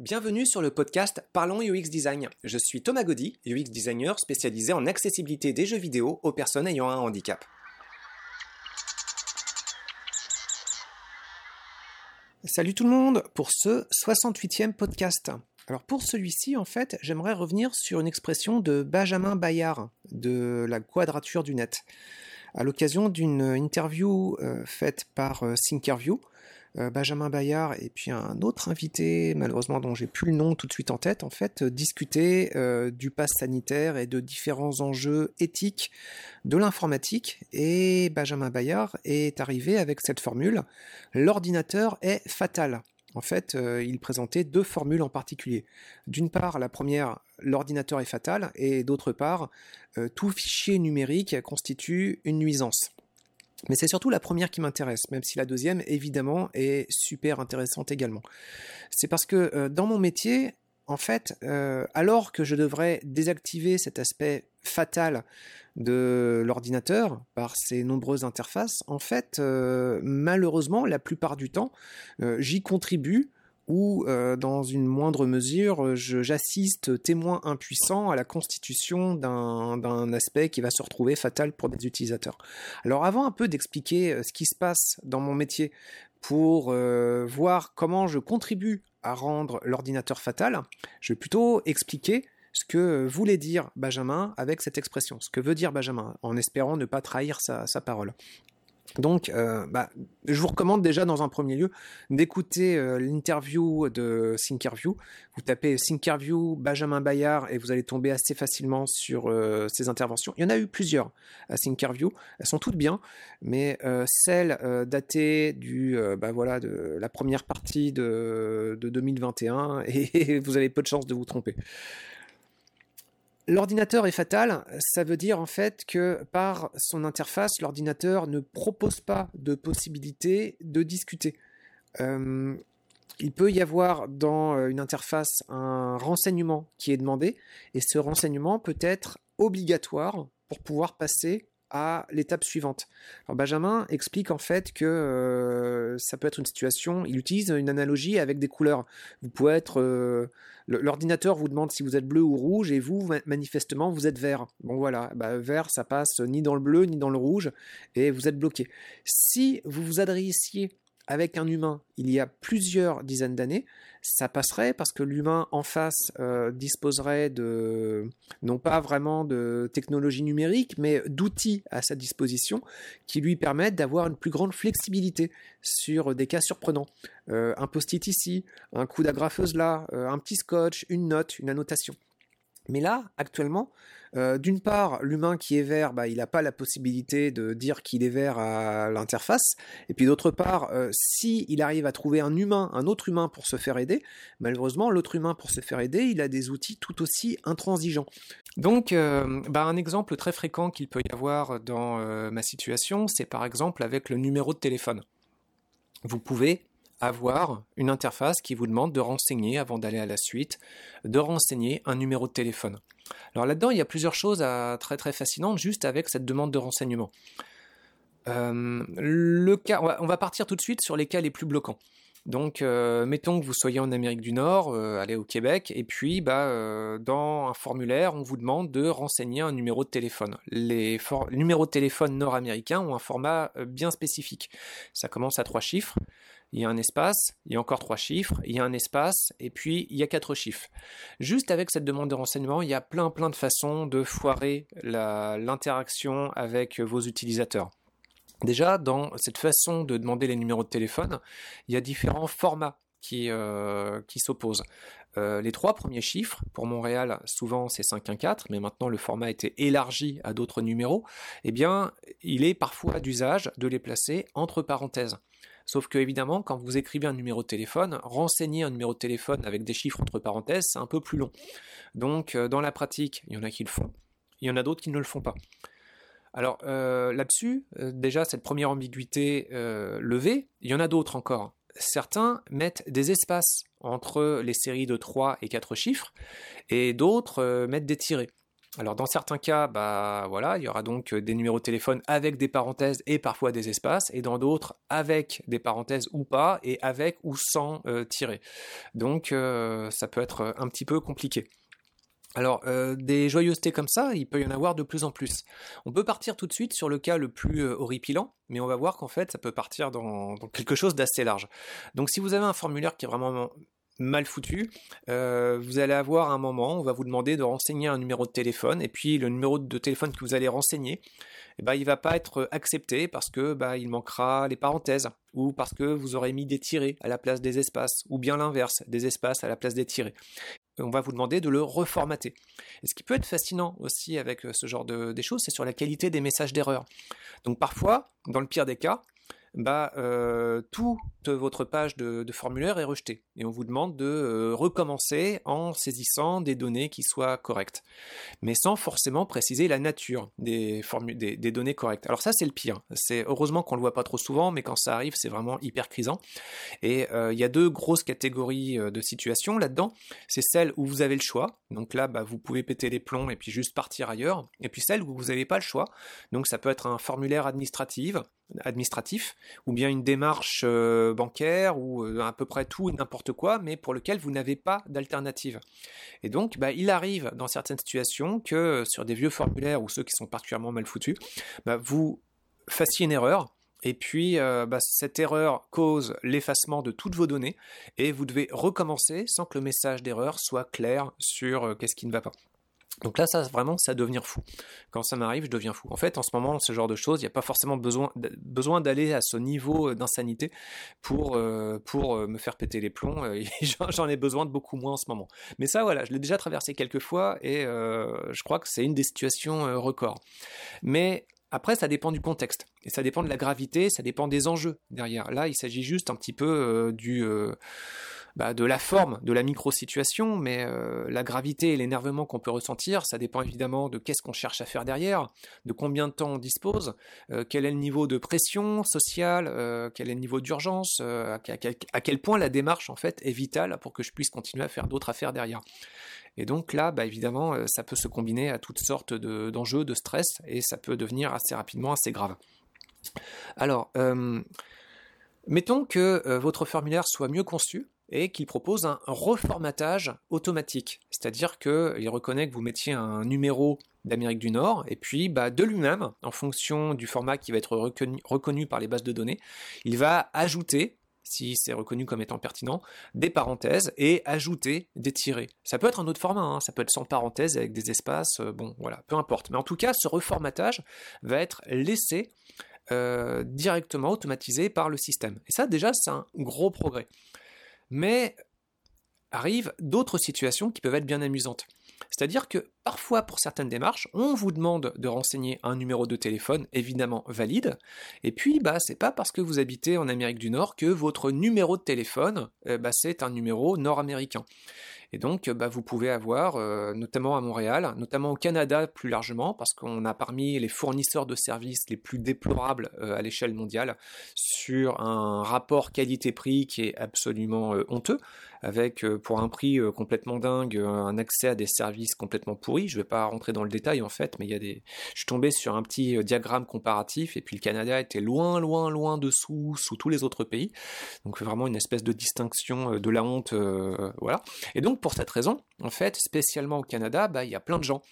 Bienvenue sur le podcast Parlons UX Design. Je suis Thomas Gaudy, UX designer spécialisé en accessibilité des jeux vidéo aux personnes ayant un handicap. Salut tout le monde pour ce 68e podcast. Alors pour celui-ci, en fait, j'aimerais revenir sur une expression de Benjamin Bayard de la quadrature du net. À l'occasion d'une interview euh, faite par euh, Thinkerview, Benjamin Bayard et puis un autre invité, malheureusement dont j'ai plus le nom tout de suite en tête, en fait, euh, discuter euh, du pass sanitaire et de différents enjeux éthiques de l'informatique. Et Benjamin Bayard est arrivé avec cette formule l'ordinateur est fatal. En fait, il présentait deux formules en particulier. D'une part, la première, l'ordinateur est fatal, et d'autre part, tout fichier numérique constitue une nuisance. Mais c'est surtout la première qui m'intéresse, même si la deuxième, évidemment, est super intéressante également. C'est parce que euh, dans mon métier, en fait, euh, alors que je devrais désactiver cet aspect fatal de l'ordinateur par ses nombreuses interfaces, en fait, euh, malheureusement, la plupart du temps, j'y contribue où, euh, dans une moindre mesure, j'assiste témoin impuissant à la constitution d'un aspect qui va se retrouver fatal pour des utilisateurs. Alors avant un peu d'expliquer euh, ce qui se passe dans mon métier pour euh, voir comment je contribue à rendre l'ordinateur fatal, je vais plutôt expliquer ce que voulait dire Benjamin avec cette expression, ce que veut dire Benjamin, en espérant ne pas trahir sa parole. Donc, euh, bah, je vous recommande déjà dans un premier lieu d'écouter euh, l'interview de Thinkerview. Vous tapez Thinkerview Benjamin Bayard et vous allez tomber assez facilement sur euh, ses interventions. Il y en a eu plusieurs à Thinkerview. Elles sont toutes bien, mais celle datée du, bah voilà, de la première partie de, de 2021 et vous avez peu de chances de vous tromper. L'ordinateur est fatal, ça veut dire en fait que par son interface, l'ordinateur ne propose pas de possibilité de discuter. Euh, il peut y avoir dans euh, une interface un renseignement qui est demandé, et ce renseignement peut être obligatoire pour pouvoir passer à l'étape suivante. Benjamin explique en fait que euh, ça peut être une situation, il utilise une analogie avec des couleurs. Vous pouvez être euh, l'ordinateur vous demande si vous êtes bleu ou rouge et vous manifestement vous êtes vert. Bon voilà, bah, vert ça passe ni dans le bleu ni dans le rouge et vous êtes bloqué. Si vous vous adressiez avec un humain il y a plusieurs dizaines d'années, ça passerait parce que l'humain en face euh, disposerait de non pas vraiment de technologie numérique, mais d'outils à sa disposition qui lui permettent d'avoir une plus grande flexibilité sur des cas surprenants. Euh, un post-it ici, un coup d'agrafeuse là, euh, un petit scotch, une note, une annotation. Mais là, actuellement, euh, d'une part, l'humain qui est vert, bah, il n'a pas la possibilité de dire qu'il est vert à l'interface. Et puis d'autre part, euh, si il arrive à trouver un humain, autre humain pour se faire aider, malheureusement, l'autre humain pour se faire aider, il a des outils tout aussi intransigeants. Donc, euh, bah, un exemple très fréquent qu'il peut y avoir dans ma situation, c'est par exemple avec le numéro de téléphone. Vous pouvez avoir une interface qui vous demande de renseigner, avant d'aller à la suite, de renseigner un numéro de téléphone. Alors là-dedans, il y a plusieurs choses à, très très fascinantes juste avec cette demande de renseignement. Euh, on va, partir tout de suite sur les cas les plus bloquants. Donc, euh, mettons que vous soyez en Amérique du Nord, euh, allez au Québec, et puis bah, dans un formulaire, on vous demande de renseigner un numéro de téléphone. Les numéros de téléphone nord-américains ont un format bien spécifique. Ça commence à trois chiffres il y a un espace, il y a encore trois chiffres, il y a un espace, et puis il y a quatre chiffres. Juste avec cette demande de renseignement, il y a plein plein de façons de foirer l'interaction avec vos utilisateurs. Déjà, dans cette façon de demander les numéros de téléphone, il y a différents formats qui, euh, s'opposent. Euh, les trois premiers chiffres, pour Montréal, souvent c'est 514, mais maintenant le format a été élargi à d'autres numéros, eh bien, il est parfois d'usage de les placer entre parenthèses. Sauf que évidemment, quand vous écrivez un numéro de téléphone, renseigner un numéro de téléphone avec des chiffres entre parenthèses, c'est un peu plus long. Donc, euh, dans la pratique, il y en a qui le font, il y en a d'autres qui ne le font pas. Alors euh, là-dessus, euh, déjà cette première ambiguïté levée, il y en a d'autres encore. Certains mettent des espaces entre les séries de 3 et 4 chiffres, et d'autres mettent des tirés. Alors dans certains cas, bah voilà, il y aura donc des numéros de téléphone avec des parenthèses et parfois des espaces, et dans d'autres avec des parenthèses ou pas, et avec ou sans tirer. Donc ça peut être un petit peu compliqué. Alors, des joyeusetés comme ça, il peut y en avoir de plus en plus. On peut partir tout de suite sur le cas le plus horripilant, mais on va voir qu'en fait, ça peut partir dans, quelque chose d'assez large. Donc, si vous avez un formulaire qui est vraiment mal foutu, vous allez avoir un moment, on va vous demander de renseigner un numéro de téléphone, et puis le numéro de téléphone que vous allez renseigner, eh ben, il va pas être accepté parce que bah, il manquera les parenthèses, ou parce que vous aurez mis des tirés à la place des espaces, ou bien l'inverse, des espaces à la place des tirés on va vous demander de le reformater. Et ce qui peut être fascinant aussi avec euh, ce genre de choses, c'est sur la qualité des messages d'erreur. Donc parfois, dans le pire des cas, bah, euh, toute votre page de, formulaire est rejetée. Et on vous demande de euh, recommencer en saisissant des données qui soient correctes. Mais sans forcément préciser la nature des, données correctes. Alors ça, c'est le pire. C'est heureusement qu'on le voit pas trop souvent, mais quand ça arrive, c'est vraiment hyper crisant. Et euh, il y a deux grosses catégories de situations là-dedans. C'est celle où vous avez le choix. Donc là, bah, vous pouvez péter les plombs et puis juste partir ailleurs. Et puis celle où vous n'avez pas le choix. Donc ça peut être un formulaire administratif administratif, ou bien une démarche euh, bancaire, ou euh, à peu près tout n'importe quoi, mais pour lequel vous n'avez pas d'alternative. Et donc, bah, il arrive dans certaines situations que euh, sur des vieux formulaires ou ceux qui sont particulièrement mal foutus, bah, vous fassiez une erreur, et puis, bah, cette erreur cause l'effacement de toutes vos données et vous devez recommencer sans que le message d'erreur soit clair sur qu'est-ce qui ne va pas. Donc là, ça vraiment, ça devenir fou. Quand ça m'arrive, je deviens fou. En fait, en ce moment, ce genre de choses, il n'y a pas forcément besoin, d'aller à ce niveau d'insanité pour, euh, pour euh, me faire péter les plombs. J'en ai besoin de beaucoup moins en ce moment. Mais ça, voilà, je l'ai déjà traversé quelques fois et euh, je crois que c'est une des situations records. Mais après, ça dépend du contexte et ça dépend de la gravité, ça dépend des enjeux derrière. Là, il s'agit juste un petit peu du bah, de la forme de la micro-situation, mais euh, la gravité et l'énervement qu'on peut ressentir, ça dépend évidemment de qu'est-ce qu'on cherche à faire derrière, de combien de temps on dispose, euh, quel est le niveau de pression sociale, euh, quel est le niveau d'urgence, à, quel point la démarche en fait est vitale pour que je puisse continuer à faire d'autres affaires derrière. Et donc là, bah, évidemment, ça peut se combiner à toutes sortes d'enjeux, de, stress, et ça peut devenir assez rapidement assez grave. Alors, mettons que votre formulaire soit mieux conçu, et qu'il propose un reformatage automatique. C'est-à-dire qu'il reconnaît que vous mettiez un numéro d'Amérique du Nord, et puis bah, de lui-même, en fonction du format qui va être reconnu, par les bases de données, il va ajouter si c'est reconnu comme étant pertinent, des parenthèses et ajouter des tirés. Ça peut être un autre format, hein. ça peut être sans parenthèses avec des espaces, euh, bon voilà, peu importe. Mais en tout cas, ce reformatage va être laissé euh, directement automatisé par le système. Et ça déjà, c'est un gros progrès. Mais arrivent d'autres situations qui peuvent être bien amusantes. C'est-à-dire que parfois, pour certaines démarches, on vous demande de renseigner un numéro de téléphone évidemment valide, et puis bah c'est pas parce que vous habitez en Amérique du Nord que votre numéro de téléphone eh bah, c'est un numéro nord-américain. Et donc, bah, vous pouvez avoir, euh, notamment à Montréal, notamment au Canada plus largement, parce qu'on a parmi les fournisseurs de services les plus déplorables euh, à l'échelle mondiale, sur un rapport qualité-prix qui est absolument euh, honteux avec euh, pour un prix euh, complètement dingue un accès à des services complètement pourris. Je ne vais pas rentrer dans le détail en fait, mais il y a des. Je suis tombé sur un petit euh, diagramme comparatif et puis le Canada était loin, loin, loin dessous sous tous les autres pays. Donc vraiment une espèce de distinction de la honte, voilà. Et donc pour cette raison, en fait, spécialement au Canada, bah, il y a plein de gens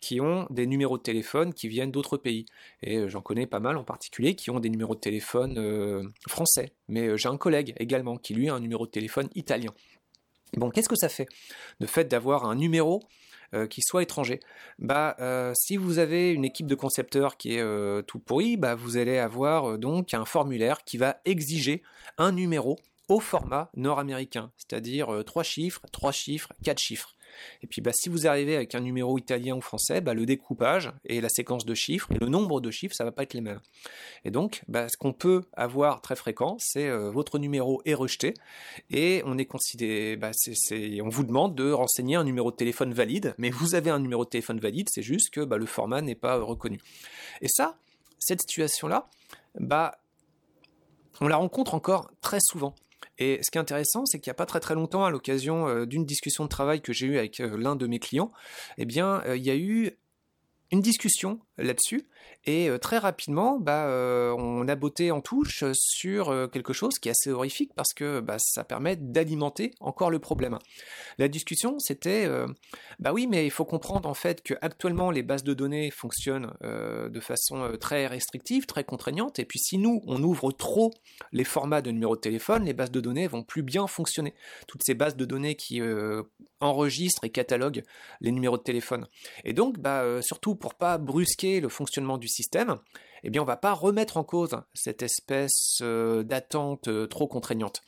qui ont des numéros de téléphone qui viennent d'autres pays. Et j'en connais pas mal en particulier qui ont des numéros de téléphone français. Mais j'ai un collègue également qui lui a un numéro de téléphone italien. Bon, qu'est-ce que ça fait Le fait d'avoir un numéro euh, qui soit étranger? Bah, euh, si vous avez une équipe de concepteurs qui est euh, tout pourri, bah, vous allez avoir donc un formulaire qui va exiger un numéro au format nord-américain, c'est-à-dire trois chiffres, trois chiffres, quatre chiffres. Et puis bah, si vous arrivez avec un numéro italien ou français, bah, le découpage et la séquence de chiffres et le nombre de chiffres, ça va pas être les mêmes. Et donc, bah, ce qu'on peut avoir très fréquent, c'est euh, votre numéro est rejeté et on est considéré, on vous demande de renseigner un numéro de téléphone valide, mais vous avez un numéro de téléphone valide, c'est juste que le format n'est pas reconnu. Et ça, cette situation-là, on la rencontre encore très souvent. Et ce qui est intéressant, c'est qu'il n'y a pas très très longtemps, à l'occasion euh, d'une discussion de travail que j'ai eue avec euh, l'un de mes clients, eh bien, euh, il y a eu une discussion là-dessus et euh, très rapidement, bah, euh, on a botté en touche sur euh, quelque chose qui est assez horrifique parce que bah, ça permet d'alimenter encore le problème. La discussion, c'était, bah oui, mais il faut comprendre en fait que actuellement les bases de données fonctionnent de façon très restrictive, très contraignante, et puis si nous on ouvre trop les formats de numéros de téléphone, les bases de données vont plus bien fonctionner. Toutes ces bases de données qui enregistrent et cataloguent les numéros de téléphone. Et donc, bah, surtout pour pas brusquer le fonctionnement du système, eh bien on va pas remettre en cause cette espèce euh, d'attente euh, trop contraignante.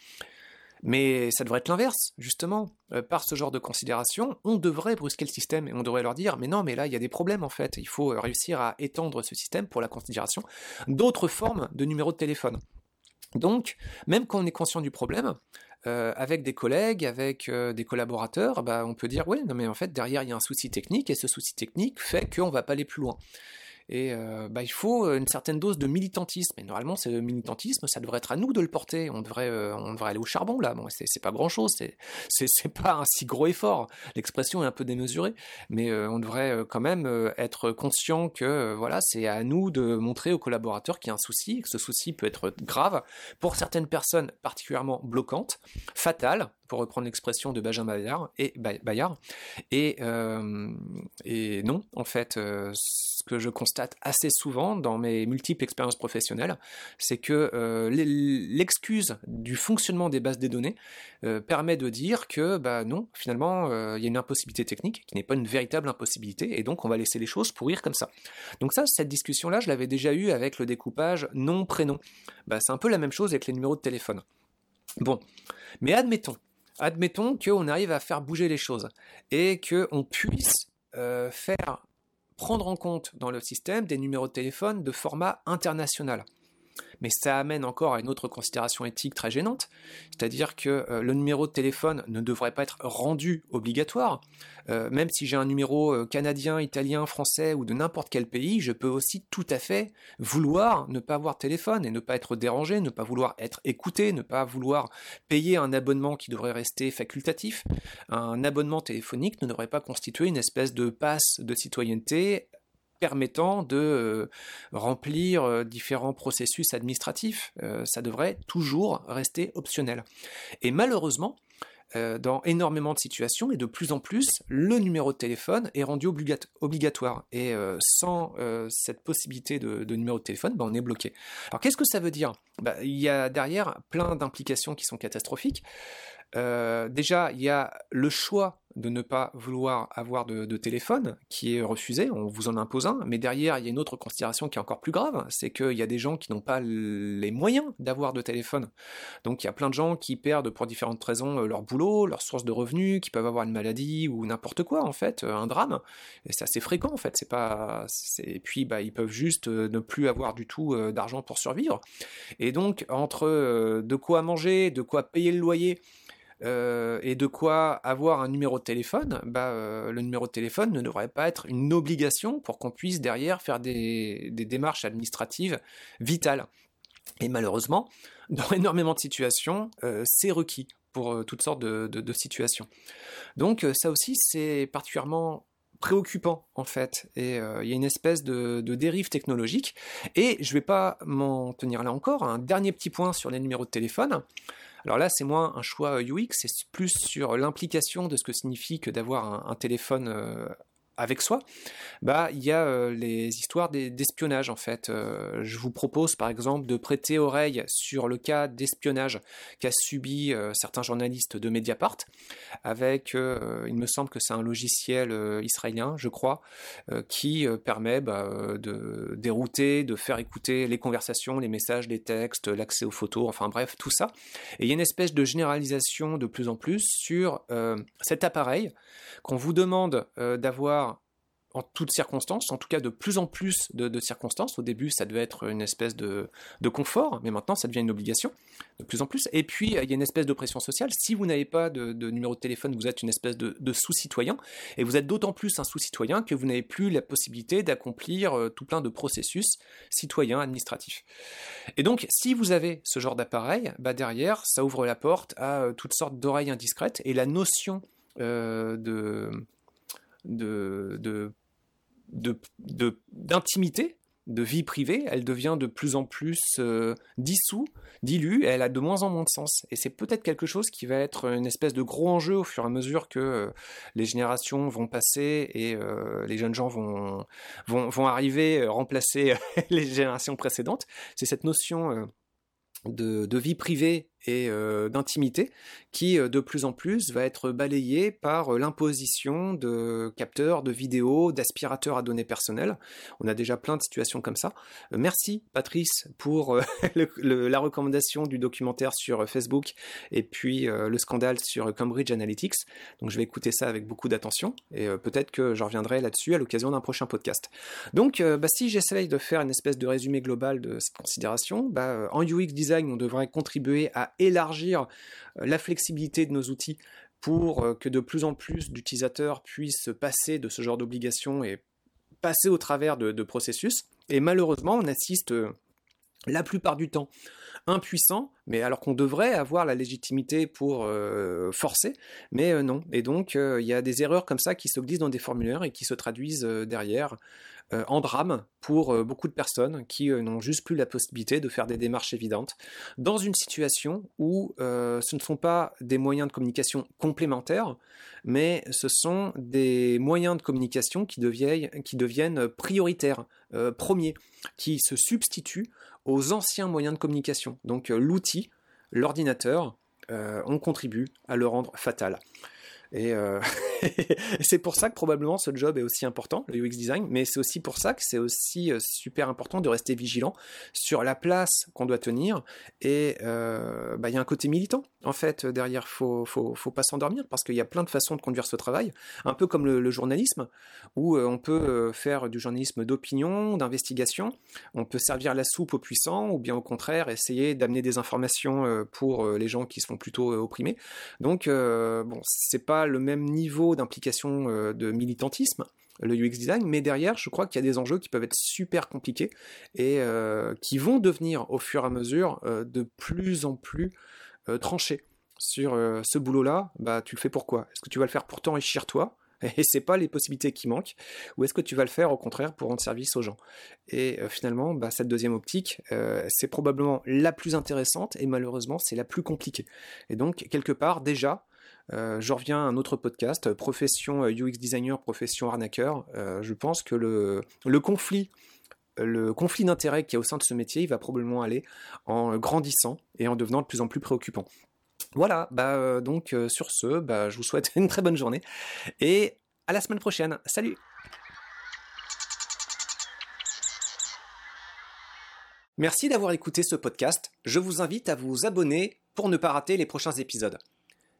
Mais ça devrait être l'inverse, justement. Euh, par ce genre de considération, on devrait brusquer le système et on devrait leur dire mais non, mais là il y a des problèmes en fait. Il faut réussir à étendre ce système pour la considération d'autres formes de numéros de téléphone. Donc, même quand on est conscient du problème, avec des collègues, avec des collaborateurs, bah, on peut dire oui, mais en fait derrière il y a un souci technique et ce souci technique fait qu'on ne va pas aller plus loin. Et euh, bah, il faut euh, une certaine dose de militantisme. Et normalement, ce militantisme, ça devrait être à nous de le porter. On devrait, euh, on devrait aller au charbon là. Bon, c'est pas grand chose, c'est pas un si gros effort. L'expression est un peu démesurée, mais on devrait quand même être conscient que voilà, c'est à nous de montrer aux collaborateurs qu'il y a un souci, que ce souci peut être grave pour certaines personnes particulièrement bloquantes, fatales, pour reprendre l'expression de Benjamin Bayard. Et, Bayard. Et, et non, en fait, ce que je constate assez souvent dans mes multiples expériences professionnelles, c'est que euh, l'excuse du fonctionnement des bases des données euh, permet de dire que bah non, finalement, euh, il y a une impossibilité technique qui n'est pas une véritable impossibilité, et donc on va laisser les choses pourrir comme ça. Donc ça, cette discussion-là, je l'avais déjà eue avec le découpage nom-prénom. Bah, c'est un peu la même chose avec les numéros de téléphone. Bon, mais admettons, admettons qu'on arrive à faire bouger les choses et qu'on puisse faire prendre en compte dans le système des numéros de téléphone de format international. Mais ça amène encore à une autre considération éthique très gênante, c'est-à-dire que euh, le numéro de téléphone ne devrait pas être rendu obligatoire. Euh, même si j'ai un numéro euh, canadien, italien, français ou de n'importe quel pays, je peux aussi tout à fait vouloir ne pas avoir téléphone et ne pas être dérangé, ne pas vouloir être écouté, ne pas vouloir payer un abonnement qui devrait rester facultatif. Un abonnement téléphonique ne devrait pas constituer une espèce de passe de citoyenneté permettant de euh, remplir euh, différents processus administratifs. Euh, ça devrait toujours rester optionnel. Et malheureusement, dans énormément de situations et de plus en plus, le numéro de téléphone est rendu obligatoire. Et sans cette possibilité de, numéro de téléphone, ben, on est bloqué. Alors qu'est-ce que ça veut dire? Ben, Il y a derrière plein d'implications qui sont catastrophiques. Déjà, il y a le choix de ne pas vouloir avoir de, téléphone qui est refusé, on vous en impose un, mais derrière il y a une autre considération qui est encore plus grave, c'est qu'il y a des gens qui n'ont pas les moyens d'avoir de téléphone. Donc il y a plein de gens qui perdent pour différentes raisons euh, leur boulot, leur source de revenus, qui peuvent avoir une maladie ou n'importe quoi en fait, euh, un drame, et c'est assez fréquent en fait. Et puis bah, ils peuvent juste euh, ne plus avoir du tout d'argent pour survivre. Et donc entre de quoi manger, de quoi payer le loyer, euh, et de quoi avoir un numéro de téléphone, bah, euh, le numéro de téléphone ne devrait pas être une obligation pour qu'on puisse derrière faire des, démarches administratives vitales. Et malheureusement, dans énormément de situations, euh, c'est requis pour toutes sortes de, situations. Donc ça aussi, c'est particulièrement préoccupant en fait et il y a une espèce de, dérive technologique et je vais pas m'en tenir là encore un dernier petit point sur les numéros de téléphone alors là, c'est moins un choix UX, c'est plus sur l'implication de ce que signifie que d'avoir un, téléphone euh, avec soi, bah il y a euh, les histoires d'espionnage en fait. Euh, je vous propose par exemple de prêter oreille sur le cas d'espionnage qu'a subi euh, certains journalistes de Mediapart, avec, il me semble que c'est un logiciel israélien, je crois, qui permet bah, de dérouter, de faire écouter les conversations, les messages, les textes, l'accès aux photos, enfin bref, tout ça. Et il y a une espèce de généralisation de plus en plus sur cet appareil qu'on vous demande d'avoir en toutes circonstances, en tout cas de plus en plus de, circonstances. Au début, ça devait être une espèce de, confort, mais maintenant, ça devient une obligation de plus en plus. Et puis, il y a une espèce de pression sociale. Si vous n'avez pas de, numéro de téléphone, vous êtes une espèce de, sous-citoyen, et vous êtes d'autant plus un sous-citoyen que vous n'avez plus la possibilité d'accomplir euh, tout plein de processus citoyens, administratifs. Et donc, si vous avez ce genre d'appareil, bah derrière, ça ouvre la porte à euh, toutes sortes d'oreilles indiscrètes, et la notion euh, de, de, d'intimité de vie privée, elle devient de plus en plus euh, dissous, dilue, elle a de moins en moins de sens. Et c'est peut-être quelque chose qui va être une espèce de gros enjeu au fur et à mesure que euh, les générations vont passer et euh, les jeunes gens vont, vont, vont arriver, remplacer les générations précédentes. C'est cette notion de, de, vie privée et euh, d'intimité qui euh, de plus en plus va être balayé par euh, l'imposition de capteurs, de vidéos, d'aspirateurs à données personnelles. On a déjà plein de situations comme ça. merci Patrice pour la recommandation du documentaire sur Facebook et puis le scandale sur Cambridge Analytics. Donc je vais écouter ça avec beaucoup d'attention et peut-être que je reviendrai là-dessus à l'occasion d'un prochain podcast. Donc bah, si j'essaye de faire une espèce de résumé global de cette considération, bah, en UX design on devrait contribuer à élargir euh, la flexibilité de nos outils pour euh, que de plus en plus d'utilisateurs puissent passer de ce genre d'obligations et passer au travers de, processus. Et malheureusement, on assiste euh, la plupart du temps impuissant, mais alors qu'on devrait avoir la légitimité pour forcer, mais non. Et donc, il y a des erreurs comme ça qui se glissent dans des formulaires et qui se traduisent derrière euh, en drame pour euh, beaucoup de personnes qui euh, n'ont juste plus la possibilité de faire des démarches évidentes dans une situation où ce ne sont pas des moyens de communication complémentaires, mais ce sont des moyens de communication qui deviennent, qui deviennent prioritaires, premiers, qui se substituent aux anciens moyens de communication. Donc l'outil, l'ordinateur, on contribue à le rendre fatal. Et, c'est pour ça que probablement ce job est aussi important, le UX design, mais c'est aussi pour ça que c'est aussi euh, super important de rester vigilant sur la place qu'on doit tenir. Et euh, bah, il y a un côté militant, en fait, derrière. Faut, faut, faut pas s'endormir parce qu'il y a plein de façons de conduire ce travail, un peu comme le, journalisme, où on peut faire du journalisme d'opinion, d'investigation, on peut servir la soupe aux puissants, ou bien au contraire essayer d'amener des informations pour les gens qui sont plutôt opprimés. Donc, bon, c'est pas le même niveau d'implication euh, de militantisme, le UX design, mais derrière, je crois qu'il y a des enjeux qui peuvent être super compliqués et euh, qui vont devenir au fur et à mesure euh, de plus en plus tranchés. Sur ce boulot-là, bah, tu le fais pourquoi Est-ce que tu vas le faire pour t'enrichir toi? Et c'est pas les possibilités qui manquent, ou est-ce que tu vas le faire au contraire pour rendre service aux gens? Et finalement, bah, cette deuxième optique, c'est probablement la plus intéressante et malheureusement c'est la plus compliquée. Et donc quelque part déjà, euh, je reviens à un autre podcast, profession UX euh, designer, profession arnaqueur. Euh, je pense que le, conflit le conflit d'intérêts qu'il y a au sein de ce métier, va probablement aller en grandissant et en devenant de plus en plus préoccupant. Voilà, bah donc sur ce, bah, je vous souhaite une très bonne journée et à la semaine prochaine. Salut Merci d'avoir écouté ce podcast. Je vous invite à vous abonner pour ne pas rater les prochains épisodes.